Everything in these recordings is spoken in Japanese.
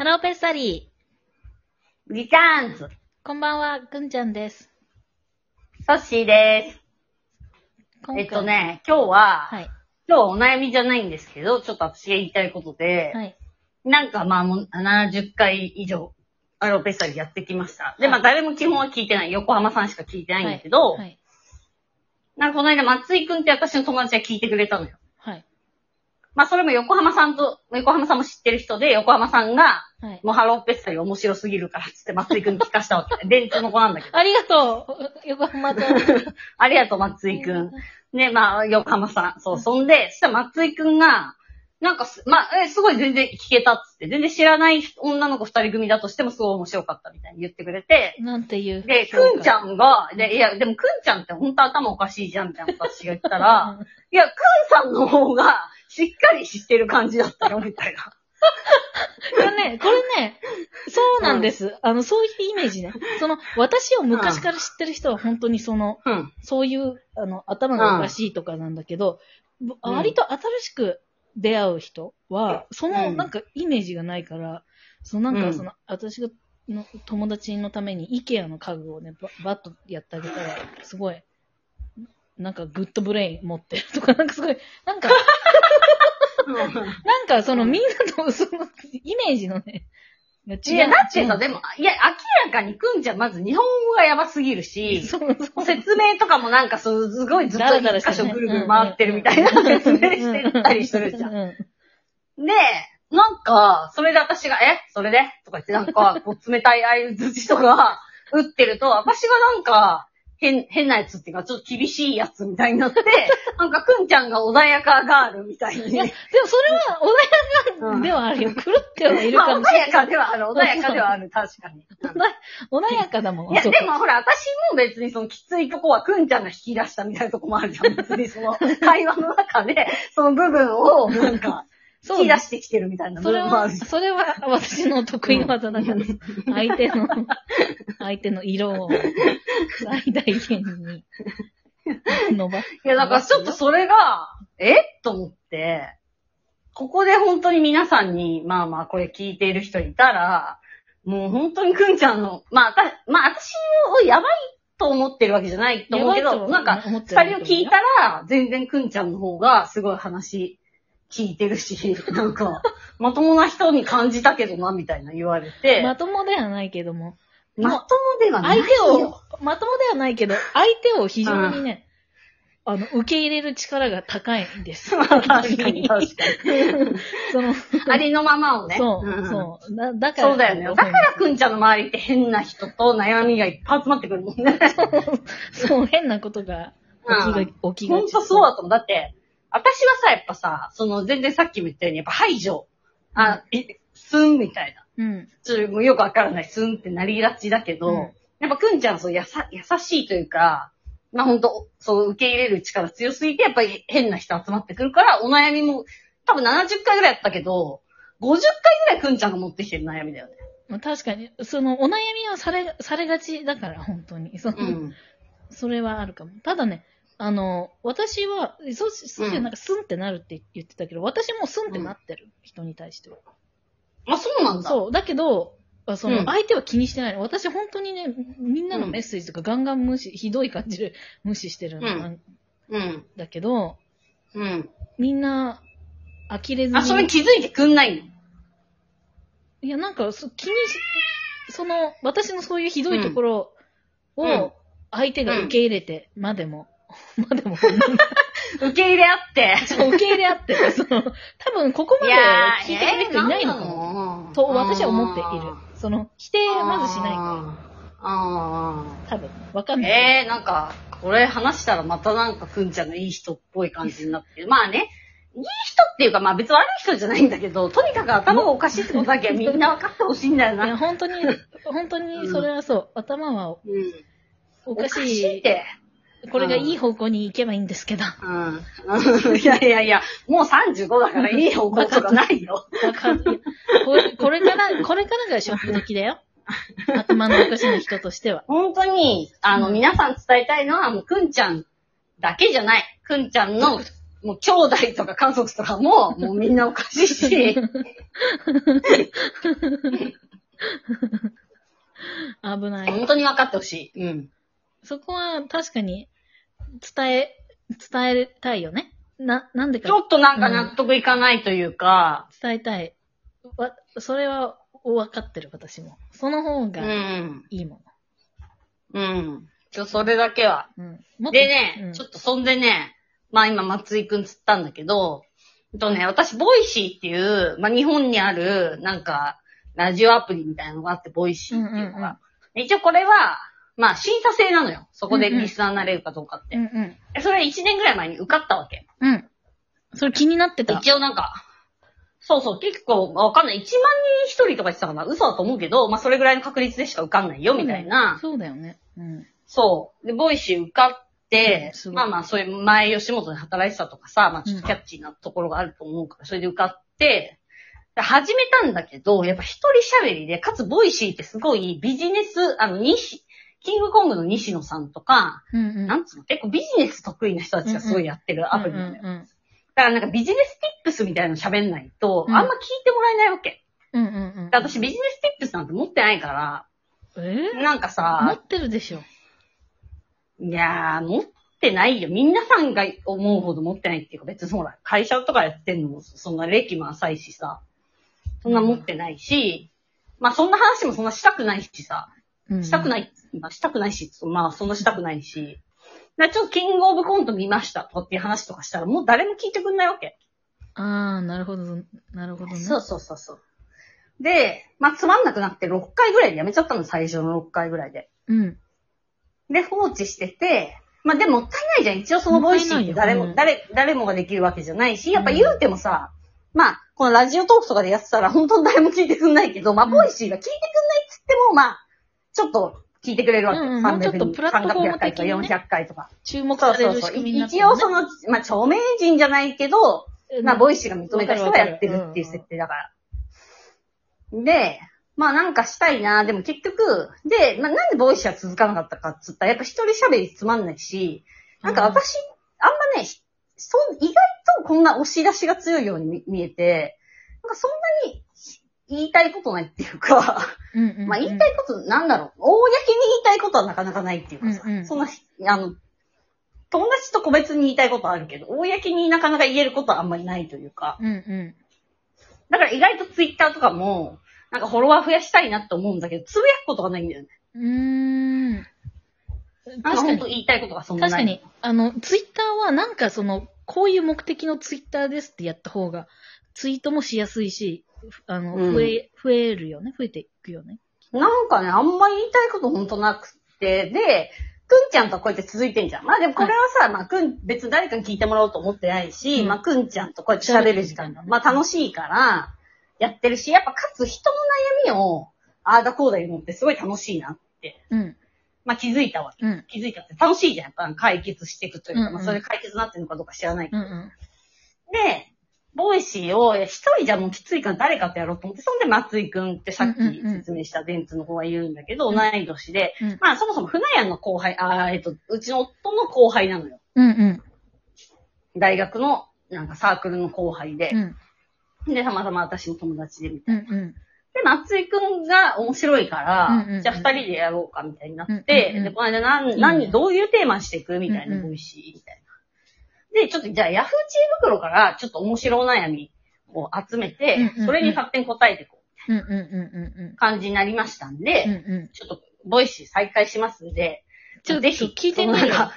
ハローペッサリリターンズ。ー。こんばんは、ぐんちゃんです。ソッシーです。えっと。ね、今日は、はい。今日はお悩みじゃないんですけど、ちょっと私が言いたいことで、はい。なんかまあもう70回以上、ハローペッサリーやってきました。で、はいまあ誰も基本は聞いてない。横浜さんしか聞いてないんだけど、はい。なんかこの間松井くんって私の友達が聞いてくれたのよ。はい。まあそれも横浜さんと、横浜さんも知ってる人で、横浜さんが、はい。もうハローペッサリー面白すぎるからっつって松井くんに聞かしたわけ。電通の子なんだけど。ありがとう横浜と。ありがとう、松井くん。ね、まあ、横浜さん。そう、そんで、そしたら松井くんが、なんかす、まあ、え、すごい全然聞けたっつって、全然知らない女の子二人組だとしてもすごい面白かったみたいに言ってくれて、なんていう。で、くんちゃんが、で、いや、でもくんちゃんって本当頭おかしいじゃんみたいなこと私が言ったら、いや、くんさんの方がしっかり知ってる感じだったよ、みたいな。これね、これね、そうなんです。あの、そういうイメージね。その、私を昔から知ってる人は本当にその、うん。そういう、あの、頭がおかしいとかなんだけど、ぼうん割と新しく出会う人は、その、うんなんか、イメージがないから、そのなんか、うんその、私が、の友達のために、イケアの家具をね、ババッとやってあげたら、すごい、なんか、 good brain 持ってるとか、なんかすごい、なんか、なんか、その、みんなと、その、イメージのね、が違う。いや、だってさ、でも、いや、明らかにぐんちゃんまず日本語がやばすぎるし、そうそう。説明とかもなんかそう、すごいずっと一箇所ぐるぐる回ってるみたいな説明してたりするじゃん。うで、なんか、それで私が、え？それで？とか言ってなんか、こう冷たい相づちとか打ってると、私がなんか、変、変なやつっていうか、ちょっと厳しいやつみたいになって、なんか、くんちゃんが穏やかガールみたいに。いや、でもそれは穏やかではあるよ。狂ってはいるかもしれない。かではある、穏やかではある、確かに。穏やかだもん。いや、でもほら、私も別にそのきついとこはくんちゃんが引き出したみたいなとこもあるじゃん。別にその会話の中で、その部分をなんか、そう引き出してきてるみたいな部それは、分もあるじゃん。それは私の得意な技だから。相手の、相手の色を最大限に伸ばす。いや、だからちょっとそれが、え？と思って、ここで本当に皆さんに、まあまあこれ聞いている人いたら、もう本当にくんちゃんの、まあ、たまあ私をやばいと思ってるわけじゃないと思うけど、やばいとなんか、思ってる二人を聞いたら、全然くんちゃんの方がすごい話聞いてるし、なんか、まともな人に感じたけどな、みたいな言われて、まともではないけども。まともではない相手よ。を、まともではないけど、相手を非常にね、あの、受け入れる力が高いんです。確かに、確かに。その、ありのままをね。そう、んそう。だだから。そうだよね。だからくんちゃんの周りって変な人と悩みがいっぱい集まってくるもんね。そう、変なことが起きが、起きがち。ほんとそうだと思う。だって、私はさ、やっぱさ、その、全然さっきも言ったように、やっぱ排除。あ、え、スンみたいな。うん。ちょっともうよくわからない、スンってなりがちだけど、うんやっぱくんちゃんはそう、やさ、優しいというか、まあほんと、そう、受け入れる力強すぎて、やっぱり変な人集まってくるから、お悩みも、多分70回ぐらいやったけど、50回ぐらいくんちゃんが持ってきてる悩みだよね。まあ確かに、その、お悩みはされ、されがちだから、本当に。その、うん。それはあるかも。ただね、あの、私は、そう、そうなんかスンってなるって言ってたけど、私もスンってなってる、人に対しては。あ、そうなんだ。そう。だけど、あその、うん相手は気にしてないの。私本当にね、みんなのメッセージとかガンガン無視、ひどい感じで無視してるんだ,、うんうん。だけど、うん。みんな、呆れずに。あ、それ気づいてくんないの？いや、なんか、そ気にし、その、私のそういうひどいところうんを、相手が受け入れて、までも、までも、受け入れ合って。そう受け入れ合ってて、その、多分ここまで聞いてくれる人いないのかな、もと私は思っている。その、否定はまずしないから、ああ多分、わかんない。ええー、なんか、これ話したらまたなんかくんちゃんのいい人っぽい感じになってる。まあね、いい人っていうか、まあ別に悪い人じゃないんだけど、とにかく頭がおかしいってことだけはみんな分かってほしいんだよいや、な。本当に、本当にそれはそう。頭はうん。おかしおかしいっい。て。これがいい方向に行けばいいんですけど。うん。いやいやいや、もう35だからいい方向とかないよ。わかんないこれこれから、これからが勝負時だよ。頭のおかしな人としては。本当に、あの、うん皆さん伝えたいのは、もう、くんちゃんだけじゃない。くんちゃんのもう兄弟とか家族とかも、もうみんなおかしいし、危ない。本当に分かってほしい。うん。そこは確かに伝え、伝えたいよね？な、なんでかちょっとなんか納得いかないというか、伝えたい。わ、それは分かってる、私も。その方うがん。いいもうん。ちょ、それだけは。の。うん。でね、うんちょっとそんでね、まあ今松井くんつったんだけど、とね、私、ボイシーっていう、まあ日本にある、なんか、ラジオアプリみたいなのがあって、ボイシーっていうのが。うんうん一応これは、まあ審査制なのよ。そこでリスナーになれるかどうかって。うんうん。えそれ1年ぐらい前に受かったわけ。うん。それ気になってた。一応なんか、そうそう、結構、わかんない。1万人一人とか言ってたかな嘘だと思うけど、まあそれぐらいの確率でしか受かんないよ、みたいな。そうだよね。うん。そう。で、ボイシー受かってうんす、ごいまあまあ、そういう前吉本で働いてたとかさ、まあちょっとキャッチーなところがあると思うから、それで受かって、で始めたんだけど、やっぱ一人喋りで、かつボイシーってすごいビジネス、あの、西、キングコングの西野さんとか、うんうん。なんつうの、結構ビジネス得意な人たちがすごいやってるアプリなんだよ。うんうんだからなんかビジネス tips みたいなの喋んないと、うんあんま聞いてもらえないわけ。うんうんうん。で私ビジネス tips なんて持ってないから、え？ーなんか持さっ、てるでしょ。いやー、持ってないよ。皆さんが思うほど持ってないっていうか、別にほら、会社とかやってんのも、そんな歴も浅いしさ、そんな持ってないし、まあそんな話もそんなしたくないしさ、うん。したくない、まあしたくないし、まあそんなしたくないし、だからちょっとキングオブコント見ましたとかっていう話とかしたら、もう誰も聞いてくんないわけ。ああ、なるほど。なるほどね。そうそうそうそう。で、まあつまんなくなって6回ぐらいでやめちゃったの、最初の6回ぐらいで。うん。で、放置してて、まあでももったいないじゃん。一応そのボイシーって誰も、も誰、誰もができるわけじゃないし、やっぱ言うてもさ、まあ、このラジオトークとかでやってたら本当に誰も聞いてくんないけど、まあうんボイシーが聞いてくんないっつっても、まあ、ちょっと聞いてくれるわけ。うんうんもうちょっと300プラットフォーム的にね300回とか400回とか。注目そうされるそうそう。仕組みになって一応その、まあ著名人じゃないけど、まあ、ボイシーが認めた人がやってるっていう設定だから。で、まあなんかしたいな、でも結局、で、まあなんでボイシーは続かなかったかっつったら、やっぱ一人喋りつまんないし、なんか私、あんまね、ひそ意外とこんな押し出しが強いように見見えて、なんかそんなに言いたいことないっていうか、うんうんうん、まあ言いたいことなんだろう、公に言いたいことはなかなかないっていうかさ、うんうんそんな、あの、友達と個別に言いたいことはあるけど、公になかなか言えることはあんまりないというか、うんうだから意外とツイッターとかも、なんかフォロワー増やしたいなって思うんだけど、つぶやくことがないんだよね。ん。うーん。確かに。言いたいことがそんなない。確かに。あの、ツイッターはなんかその、こういう目的のツイッターですってやった方が、ツイートもしやすいし、あの、うん増え、増えるよね？増えていくよね？なんかね、あんまり言いたいことほんとなくて、で、くんちゃんとはこうやって続いてんじゃん。まあでもこれはさ、まあくん、別に誰かに聞いてもらおうと思ってないし、うんまあくんちゃんとこうやって喋る時間が、まあ楽しいから、やってるし、やっぱかつ人の悩みを、ああだこうだ言うのってすごい楽しいなって、うん。まあ気づいたわけ。うん。気づいたって楽しいじゃん。やっぱ解決していくというか、うんうんまあそれ解決になってるのかどうか知らないけど。うんうん。で、ボイシーを一人じゃもうきついから誰かとやろうと思って、そんで松井くんってさっきうんうんうん説明した電通の子がいるんだけど、うん同い年で、うんまあそもそも船屋の後輩、あーえっと、うちの夫の後輩なのよ。うんうん。大学のなんかサークルの後輩でう。ん。で、たまたま私の友達でみたいな。うんうん。で、松井くんが面白いから、うんうんうんじゃあ二人でやろうかみたいになって、うんうんうんで、この間何、何、どういうテーマにしていくみたいな、うんうんボイシーみたいな。で、ちょっとじゃあヤフー知恵袋からちょっと面白お悩みを集めて、うんうんうんそれに勝手に答えていこううんうんうんうん感じになりましたんで、うん。うんうん。ちょっとボイシー再開しますんで、ちょっとぜひ聞いてみるそのなんか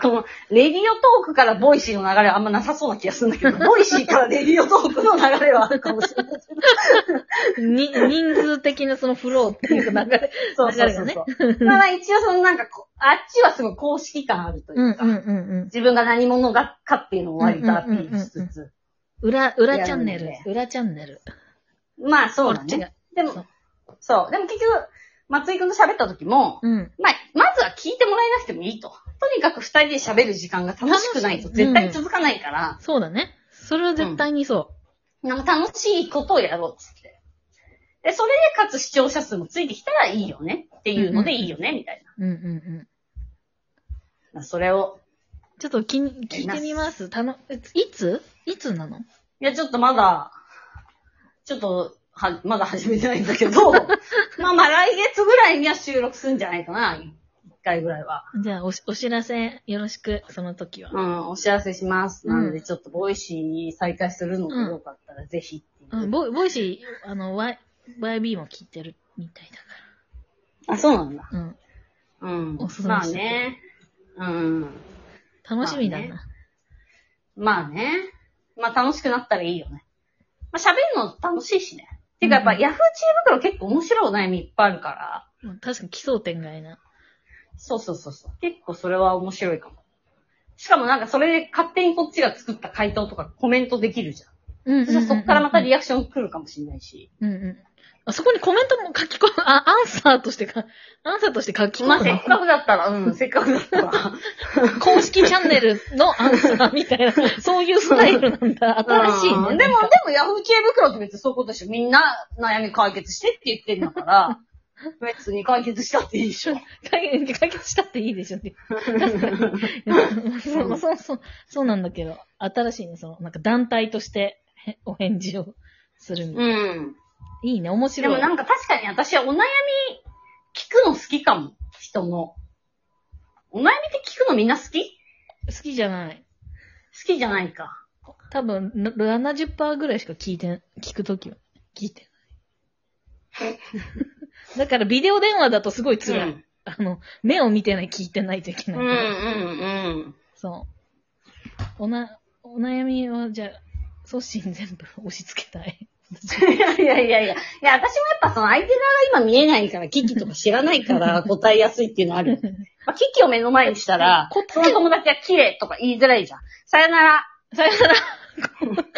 この、レディオトークからボイシーの流れはあんまなさそうな気がするんだけど、ボイシーからレディオトークの流れはあるかもしれない。に、人数的なそのフローっていうか流れ。そうそうそうそう。まあ一応そのなんかこ、あっちはすごい公式感あるといううんか。自分が何者がかっていうのを割とアピールしつつ。裏、裏チャンネル裏チャンネル。まあそうだね。。でも、そう。でも結局、松井くんと喋った時も、うん。まあ、まずは聞いてもらえなくてもいいと。とにかく二人で喋る時間が楽しくないと絶対続かないから、そうだね。それは絶対にそなんか楽しいことをやろうっつって。で、それでかつ視聴者数もついてきたらいいよねっていうのでいいよね、みたいう。うんうんうん。な。それをちょっと気に聞いてみます。たの、えいつ？いつなの？いや、ちょっとまだ、ちょっと、は、まだ始めてないんだけど、まあまあ来月ぐらいには収録するんじゃないかな。一回ぐらいは。じゃあおし、お知らせよろしく、その時は。うん、お知らせします。うんなので、ちょっと Voicy 再開するのかどうかだったら、ぜひっていう。うん、ボイボイシー、あの、Y、YB も聞いてるみたいだあ、そうなんだ。から。うん。うんおす。すめまあね。うん。楽しみだな。まあまあね。まあ楽しくなったらいいよね。まあ喋るの楽しいしね。てかやっぱ、うんヤフー知恵袋結構面白いお悩みいっぱいあるから。うん確かに奇想天外な。そうそうそうそう。結構それは面白いかも。しかもなんかそれで勝手にこっちが作った回答とかコメントできるじゃん。うんうんうんうんそしたらそっからまたリアクション来るかもしれないし。うんうん。あそこにコメントも書き込む、あ、アンサーとしてか、アンサーとして書き込むの？まあせっかくだったら、うん、せっかくだったら。公式チャンネルのアンサーみたいな、そういうスタイルなんだ。新しいね。うんでも、でもヤフー知恵袋って別にそういうことでしょ。みんな悩み解決してって言ってんだから、別に解決したっていいでしょ。解解決したっていいでしょって。そうそうそう、そうなんだけど、新しいね、その、なんか団体としてへお返事をするみたいな。うん。いいね、面で白い。もなんか確かに私はお悩み聞くの好きかも。人の。お悩みって聞くのみんな好き？好好きじゃない。きじゃないか。多分、な70%ぐらいしか聞いて、聞くときは。聞いてない。だから、ビデオ電話だとすごい辛い。うんあの、目を見てない、聞いてないといけないうんから。うんそう。おな、お悩みは、じゃあ、送信全部押し付けたい。うん。いやいやいやいや。いや、私もやっぱその相手側が今見えないから、キキとか知らないから答えやすいっていうのはある。まあ、キキを目の前にしたら、答えその友達は綺麗とか言いづらいじゃん。さよなら。さよなら。